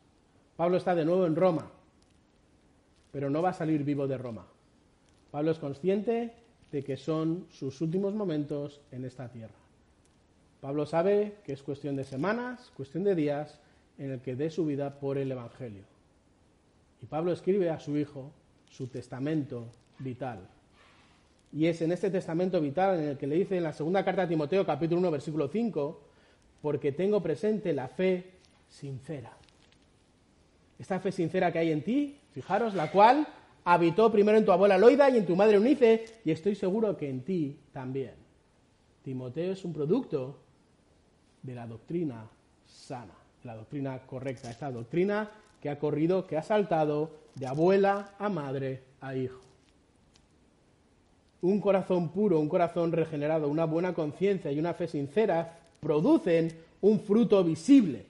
Pablo está de nuevo en Roma, pero no va a salir vivo de Roma. Pablo es consciente de que son sus últimos momentos en esta tierra. Pablo sabe que es cuestión de semanas, cuestión de días, en el que dé su vida por el Evangelio. Y Pablo escribe a su hijo su testamento vital. Y es en este testamento vital en el que le dice en la segunda carta a Timoteo, capítulo 1, versículo 5, porque tengo presente la fe sincera. Esta fe sincera que hay en ti, fijaros, la cual habitó primero en tu abuela Loida y en tu madre Eunice, y estoy seguro que en ti también. Timoteo es un producto de la doctrina sana, la doctrina correcta, esta doctrina que ha corrido, que ha saltado de abuela a madre a hijo. Un corazón puro, un corazón regenerado, una buena conciencia y una fe sincera producen un fruto visible.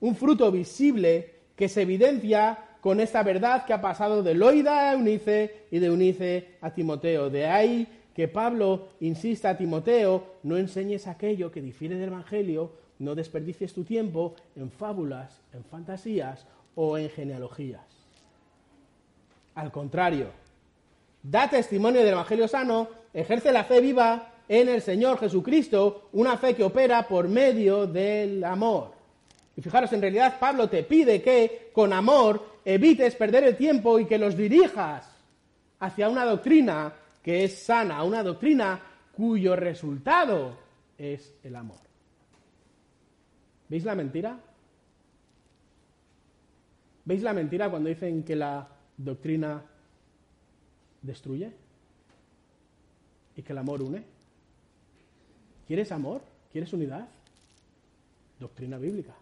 Un fruto visible que se evidencia con esta verdad que ha pasado de Loida a Eunice y de Eunice a Timoteo. De ahí que Pablo insista a Timoteo, no enseñes aquello que difiere del Evangelio, no desperdicies tu tiempo en fábulas, en fantasías o en genealogías. Al contrario, da testimonio del Evangelio sano, ejerce la fe viva en el Señor Jesucristo, una fe que opera por medio del amor. Y fijaros, en realidad Pablo te pide que con amor evites perder el tiempo y que los dirijas hacia una doctrina que es sana, una doctrina cuyo resultado es el amor. ¿Veis la mentira? ¿Veis la mentira cuando dicen que la doctrina destruye y que el amor une? ¿Quieres amor? ¿Quieres unidad? Doctrina bíblica.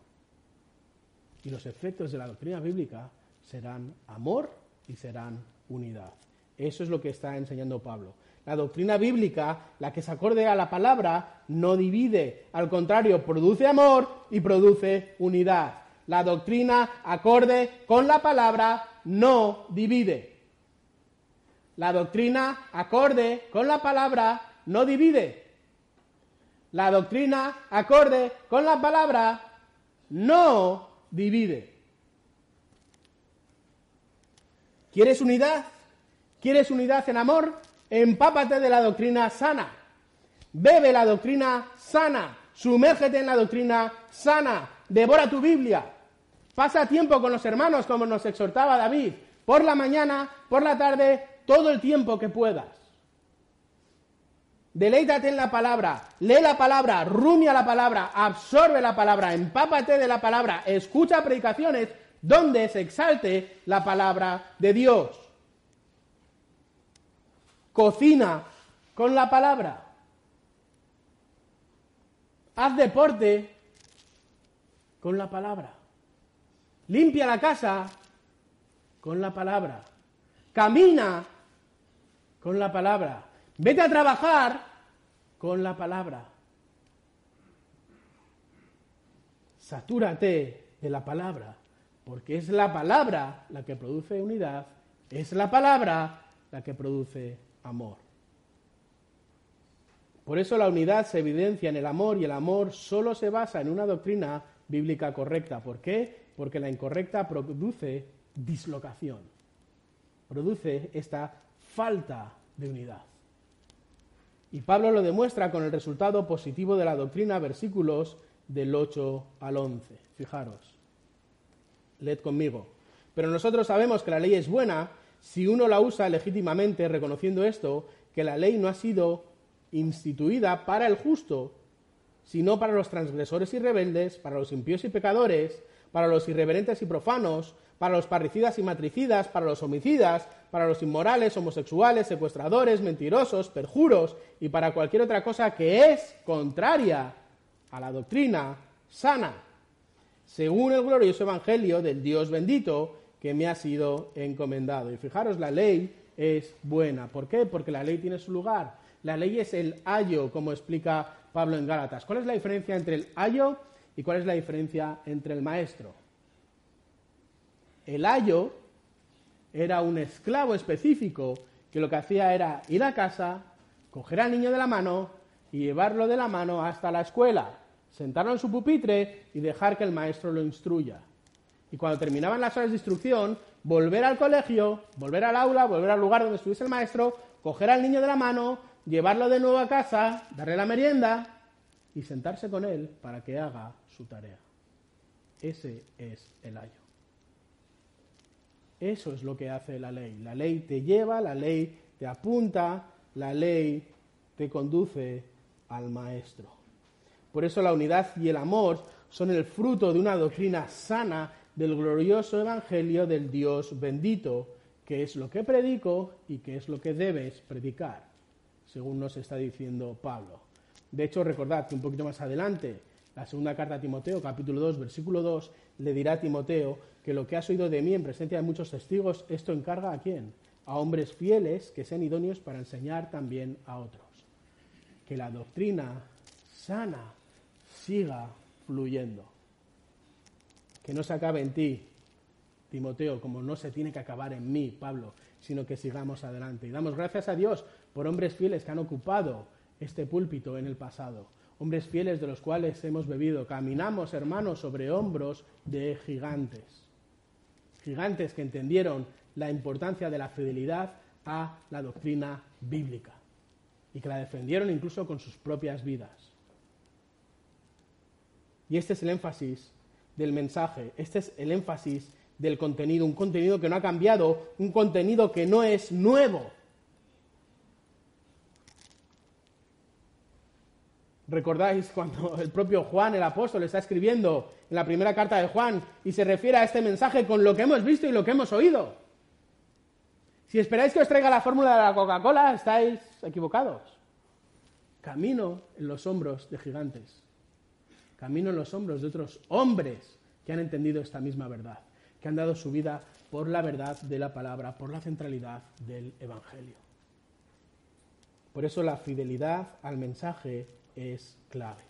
Y los efectos de la doctrina bíblica serán amor y serán unidad. Eso es lo que está enseñando Pablo. La doctrina bíblica, la que se acorde a la palabra, no divide. Al contrario, produce amor y produce unidad. La doctrina acorde con la palabra no divide. La doctrina acorde con la palabra no divide. La doctrina acorde con la palabra no divide. ¿Quieres unidad? ¿Quieres unidad en amor? Empápate de la doctrina sana. Bebe la doctrina sana. Sumérgete en la doctrina sana. Devora tu Biblia. Pasa tiempo con los hermanos como nos exhortaba David. Por la mañana, por la tarde, todo el tiempo que puedas. Deleítate en la palabra, lee la palabra, rumia la palabra, absorbe la palabra, empápate de la palabra, escucha predicaciones donde se exalte la palabra de Dios cocina con la palabra. Haz deporte con la palabra. Limpia la casa con la palabra. Camina con la palabra. Vete a trabajar con la palabra. Satúrate de la palabra, porque es la palabra la que produce unidad, es la palabra la que produce amor. Por eso la unidad se evidencia en el amor y el amor solo se basa en una doctrina bíblica correcta. ¿Por qué? Porque la incorrecta produce dislocación, produce esta falta de unidad. Y Pablo lo demuestra con el resultado positivo de la doctrina, versículos del 8 al 11. Fijaros, led conmigo. Pero nosotros sabemos que la ley es buena si uno la usa legítimamente, reconociendo esto, que la ley no ha sido instituida para el justo, sino para los transgresores y rebeldes, para los impíos y pecadores, para los irreverentes y profanos, para los parricidas y matricidas, para los homicidas, para los inmorales, homosexuales, secuestradores, mentirosos, perjuros y para cualquier otra cosa que es contraria a la doctrina sana, según el glorioso Evangelio del Dios bendito, que me ha sido encomendado. Y fijaros, la ley es buena. ¿Por qué? Porque la ley tiene su lugar. La ley es el ayo, como explica Pablo en Gálatas. ¿Cuál es la diferencia entre el ayo y cuál es la diferencia entre el maestro? El ayo era un esclavo específico que lo que hacía era ir a casa, coger al niño de la mano y llevarlo de la mano hasta la escuela, sentarlo en su pupitre y dejar que el maestro lo instruya. Y cuando terminaban las horas de instrucción, volver al colegio, volver al aula, volver al lugar donde estuviese el maestro, coger al niño de la mano, llevarlo de nuevo a casa, darle la merienda y sentarse con él para que haga su tarea. Ese es el ayo. Eso es lo que hace la ley. La ley te lleva, la ley te apunta, la ley te conduce al maestro. Por eso la unidad y el amor son el fruto de una doctrina sana del glorioso evangelio del Dios bendito, que es lo que predico y que es lo que debes predicar, según nos está diciendo Pablo. De hecho, recordad que un poquito más adelante, la segunda carta a Timoteo, capítulo 2, versículo 2, le dirá a Timoteo que lo que has oído de mí en presencia de muchos testigos, esto encarga a quién? A hombres fieles que sean idóneos para enseñar también a otros. Que la doctrina sana siga fluyendo. Que no se acabe en ti, Timoteo, como no se tiene que acabar en mí, Pablo, sino que sigamos adelante. Y damos gracias a Dios por hombres fieles que han ocupado este púlpito en el pasado hombres fieles de los cuales hemos bebido. Caminamos, hermanos, sobre hombros de gigantes. Gigantes que entendieron la importancia de la fidelidad a la doctrina bíblica y que la defendieron incluso con sus propias vidas. Y este es el énfasis del mensaje, este es el énfasis del contenido, un contenido que no ha cambiado, un contenido que no es nuevo, ¿Recordáis cuando [LAUGHS] el propio Juan, el apóstol, está escribiendo en la primera carta de Juan y se refiere a este mensaje con lo que hemos visto y lo que hemos oído? Si esperáis que os traiga la fórmula de la Coca-Cola, estáis equivocados. Camino en los hombros de gigantes. Camino en los hombros de otros hombres que han entendido esta misma verdad, que han dado su vida por la verdad de la palabra, por la centralidad del Evangelio. Por eso la fidelidad al mensaje es clave.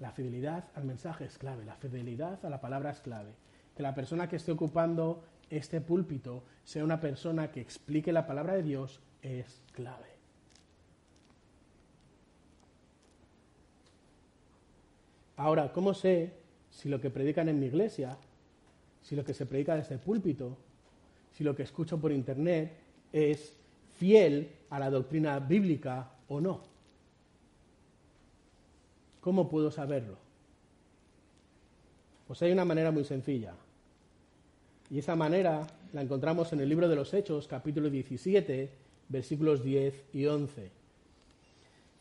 La fidelidad al mensaje es clave, la fidelidad a la palabra es clave. Que la persona que esté ocupando este púlpito sea una persona que explique la palabra de Dios es clave. Ahora, ¿cómo sé si lo que predican en mi iglesia, si lo que se predica desde el púlpito, si lo que escucho por internet es fiel a la doctrina bíblica o no? ¿Cómo puedo saberlo? Pues hay una manera muy sencilla. Y esa manera la encontramos en el libro de los Hechos, capítulo 17, versículos 10 y 11.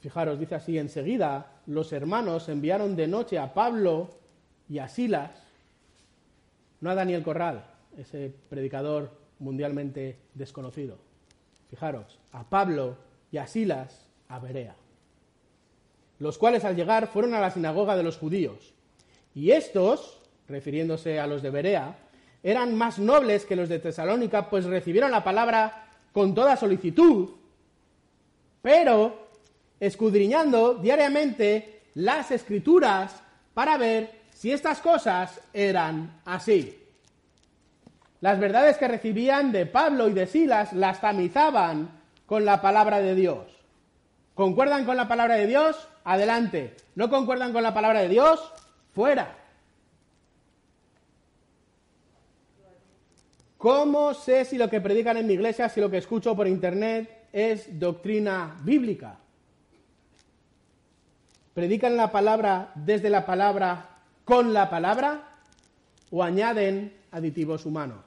Fijaros, dice así, enseguida los hermanos enviaron de noche a Pablo y a Silas, no a Daniel Corral, ese predicador mundialmente desconocido. Fijaros, a Pablo y a Silas a Berea los cuales al llegar fueron a la sinagoga de los judíos. Y estos, refiriéndose a los de Berea, eran más nobles que los de Tesalónica, pues recibieron la palabra con toda solicitud, pero escudriñando diariamente las escrituras para ver si estas cosas eran así. Las verdades que recibían de Pablo y de Silas las tamizaban con la palabra de Dios. ¿Concuerdan con la palabra de Dios? adelante. ¿No concuerdan con la palabra de Dios? Fuera. ¿Cómo sé si lo que predican en mi iglesia, si lo que escucho por internet es doctrina bíblica? ¿Predican la palabra desde la palabra con la palabra o añaden aditivos humanos?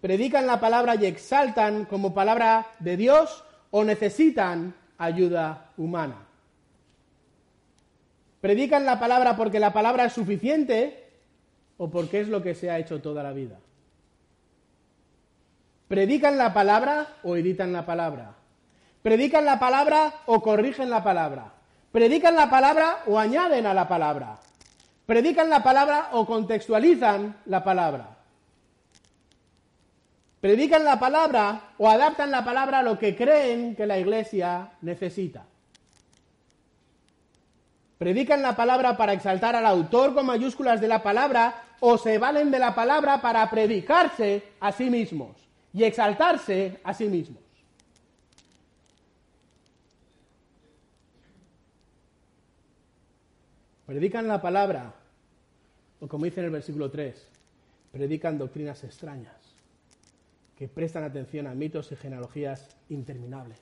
¿Predican la palabra y exaltan como palabra de Dios o necesitan ayuda humana. ¿Predican la palabra porque la palabra es suficiente o porque es lo que se ha hecho toda la vida? ¿Predican la palabra o editan la palabra? ¿Predican la palabra o corrigen la palabra? ¿Predican la palabra o añaden a la palabra? ¿Predican la palabra o contextualizan la palabra? predican la palabra o adaptan la palabra a lo que creen que la iglesia necesita. ¿Predican la palabra para exaltar al autor con mayúsculas de la palabra o se valen de la palabra para predicarse a sí mismos y exaltarse a sí mismos? Predican la palabra, o como dice en el versículo 3, predican doctrinas extrañas, que prestan atención a mitos y genealogías interminables,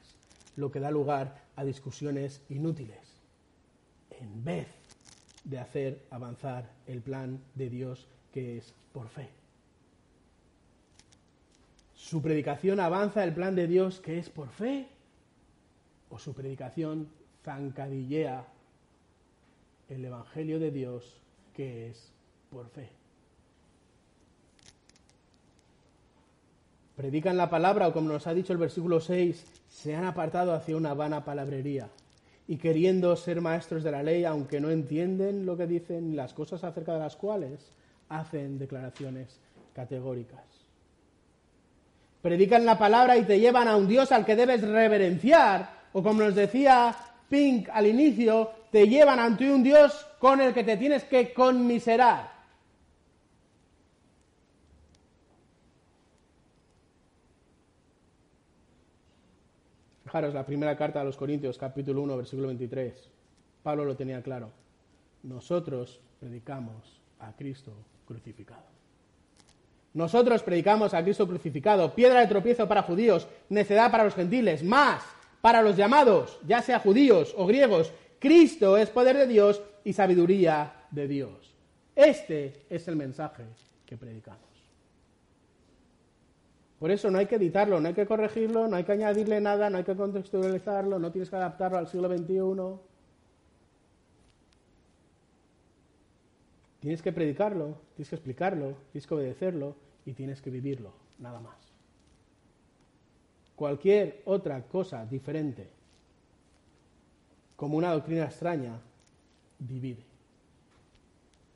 lo que da lugar a discusiones inútiles, en vez de hacer avanzar el plan de Dios que es por fe. ¿Su predicación avanza el plan de Dios que es por fe? ¿O su predicación zancadillea el Evangelio de Dios que es por fe. Predican la palabra o como nos ha dicho el versículo 6, se han apartado hacia una vana palabrería y queriendo ser maestros de la ley, aunque no entienden lo que dicen ni las cosas acerca de las cuales, hacen declaraciones categóricas. Predican la palabra y te llevan a un Dios al que debes reverenciar, o como nos decía Pink al inicio, te llevan ante un Dios con el que te tienes que conmiserar. Fijaros, la primera carta a los Corintios, capítulo 1, versículo 23. Pablo lo tenía claro. Nosotros predicamos a Cristo crucificado. Nosotros predicamos a Cristo crucificado, piedra de tropiezo para judíos, necedad para los gentiles, más para los llamados, ya sea judíos o griegos, Cristo es poder de Dios y sabiduría de Dios. Este es el mensaje que predicamos. Por eso no hay que editarlo, no hay que corregirlo, no hay que añadirle nada, no hay que contextualizarlo, no tienes que adaptarlo al siglo XXI. Tienes que predicarlo, tienes que explicarlo, tienes que obedecerlo y tienes que vivirlo, nada más. Cualquier otra cosa diferente como una doctrina extraña, divide.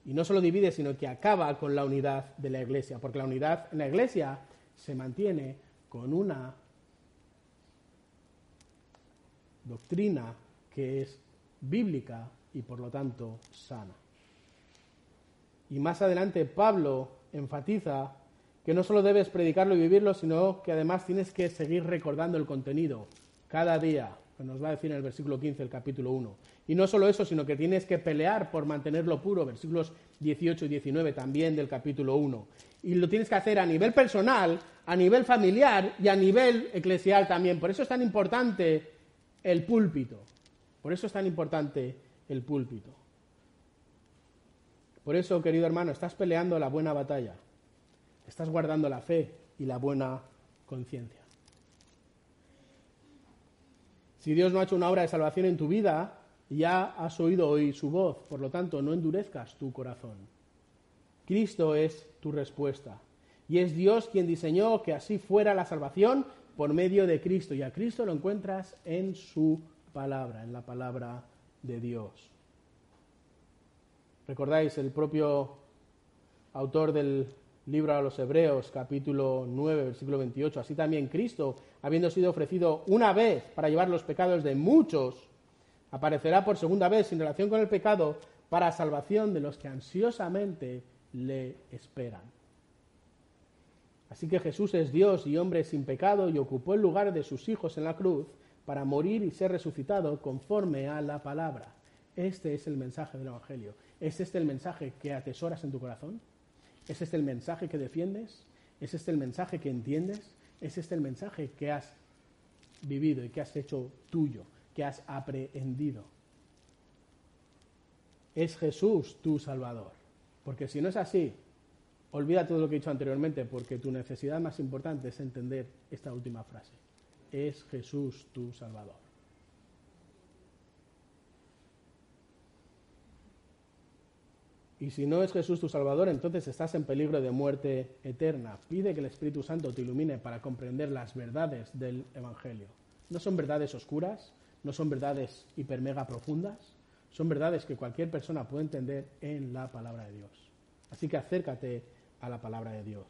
Y no solo divide, sino que acaba con la unidad de la Iglesia, porque la unidad en la Iglesia se mantiene con una doctrina que es bíblica y por lo tanto sana. Y más adelante Pablo enfatiza que no solo debes predicarlo y vivirlo, sino que además tienes que seguir recordando el contenido cada día, nos va a decir en el versículo 15 del capítulo 1. Y no solo eso, sino que tienes que pelear por mantenerlo puro, versículos 18 y 19 también del capítulo 1. Y lo tienes que hacer a nivel personal, a nivel familiar y a nivel eclesial también. Por eso es tan importante el púlpito. Por eso es tan importante el púlpito. Por eso, querido hermano, estás peleando la buena batalla. Estás guardando la fe y la buena conciencia. Si Dios no ha hecho una obra de salvación en tu vida, ya has oído hoy su voz, por lo tanto no endurezcas tu corazón. Cristo es tu respuesta. Y es Dios quien diseñó que así fuera la salvación por medio de Cristo. Y a Cristo lo encuentras en su palabra, en la palabra de Dios. ¿Recordáis el propio autor del libro a los Hebreos, capítulo 9, versículo 28. Así también Cristo, habiendo sido ofrecido una vez para llevar los pecados de muchos, aparecerá por segunda vez sin relación con el pecado para salvación de los que ansiosamente le esperan. Así que Jesús es Dios y hombre sin pecado y ocupó el lugar de sus hijos en la cruz para morir y ser resucitado conforme a la palabra. Este es el mensaje del Evangelio. ¿Es este el mensaje que atesoras en tu corazón? ¿Es este el mensaje que defiendes? ¿Es este el mensaje que entiendes? ¿Es este el mensaje que has vivido y que has hecho tuyo, que has aprehendido? Es Jesús tu Salvador. Porque si no es así, olvida todo lo que he dicho anteriormente, porque tu necesidad más importante es entender esta última frase. Es Jesús tu Salvador. Y si no es Jesús tu Salvador, entonces estás en peligro de muerte eterna. Pide que el Espíritu Santo te ilumine para comprender las verdades del Evangelio. No son verdades oscuras, no son verdades hiper mega profundas, son verdades que cualquier persona puede entender en la palabra de Dios. Así que acércate a la palabra de Dios.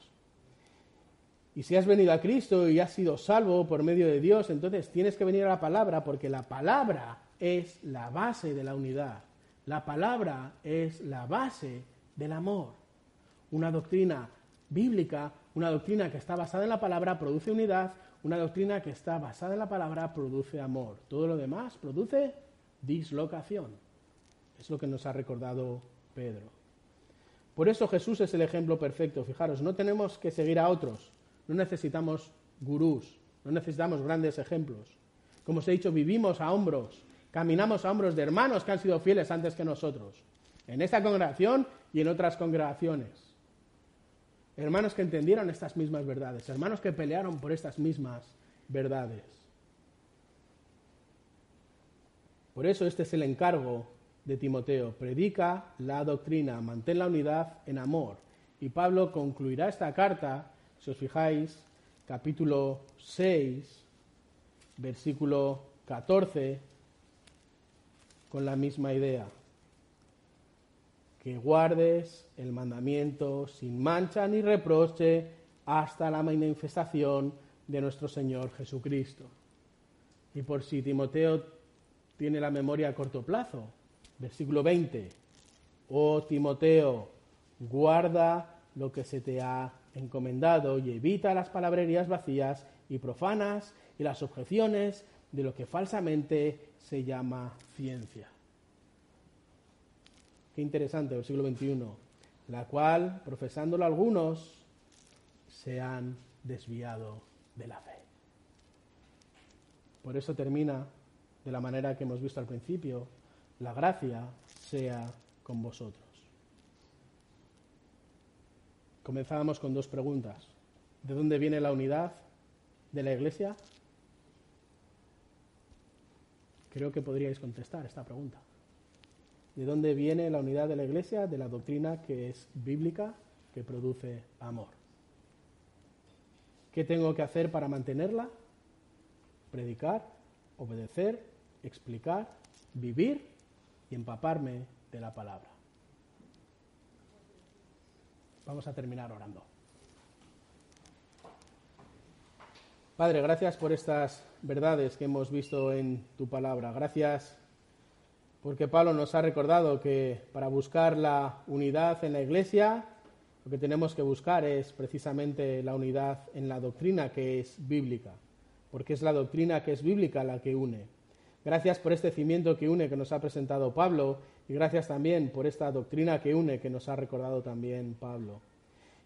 Y si has venido a Cristo y has sido salvo por medio de Dios, entonces tienes que venir a la palabra porque la palabra es la base de la unidad La palabra es la base del amor. Una doctrina bíblica, una doctrina que está basada en la palabra, produce unidad, una doctrina que está basada en la palabra produce amor. Todo lo demás produce dislocación. Es lo que nos ha recordado Pedro. Por eso Jesús es el ejemplo perfecto. Fijaros, no tenemos que seguir a otros, no necesitamos gurús, no necesitamos grandes ejemplos. Como os he dicho, vivimos a hombros, caminamos a hombros de hermanos que han sido fieles antes que nosotros, en esta congregación y en otras congregaciones hermanos que entendieron estas mismas verdades, hermanos que pelearon por estas mismas verdades. Por eso este es el encargo de Timoteo. Predica la doctrina, mantén la unidad en amor. Y Pablo concluirá esta carta, si os fijáis, capítulo 6, versículo 14, con la misma idea que guardes el mandamiento sin mancha ni reproche hasta la manifestación de nuestro Señor Jesucristo. Y por si Timoteo tiene la memoria a corto plazo, versículo 20, oh Timoteo, guarda lo que se te ha encomendado y evita las palabrerías vacías y profanas y las objeciones de lo que falsamente se llama ciencia Qué interesante, el siglo XXI, la cual, profesándolo algunos, se han desviado de la fe. Por eso termina de la manera que hemos visto al principio, la gracia sea con vosotros. Comenzábamos con dos preguntas. ¿De dónde viene la unidad de la Iglesia? Creo que podríais contestar esta pregunta. ¿De dónde viene la unidad de la Iglesia? De la doctrina que es bíblica, que produce amor. ¿Qué tengo que hacer para mantenerla? Predicar, obedecer, explicar, vivir y empaparme de la palabra. Vamos a terminar orando. Padre, gracias por estas verdades que hemos visto en tu palabra. Gracias porque Pablo nos ha recordado que para buscar la unidad en la Iglesia, lo que tenemos que buscar es precisamente la unidad en la doctrina que es bíblica, porque es la doctrina que es bíblica la que une. Gracias por este cimiento que une que nos ha presentado Pablo y gracias también por esta doctrina que une que nos ha recordado también Pablo.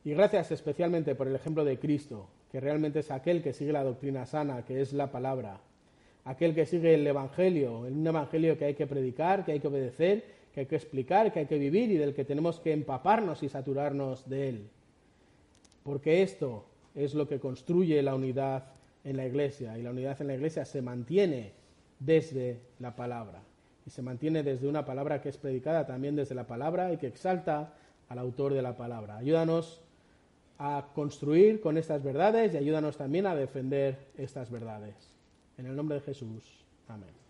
Y gracias especialmente por el ejemplo de Cristo, que realmente es aquel que sigue la doctrina sana, que es la palabra, aquel que sigue el Evangelio, un Evangelio que hay que predicar, que hay que obedecer, que hay que explicar, que hay que vivir y del que tenemos que empaparnos y saturarnos de él. Porque esto es lo que construye la unidad en la iglesia y la unidad en la iglesia se mantiene desde la palabra y se mantiene desde una palabra que es predicada también desde la palabra y que exalta al autor de la palabra. Ayúdanos a construir con estas verdades y ayúdanos también a defender estas verdades. En el nombre de Jesús. Amén.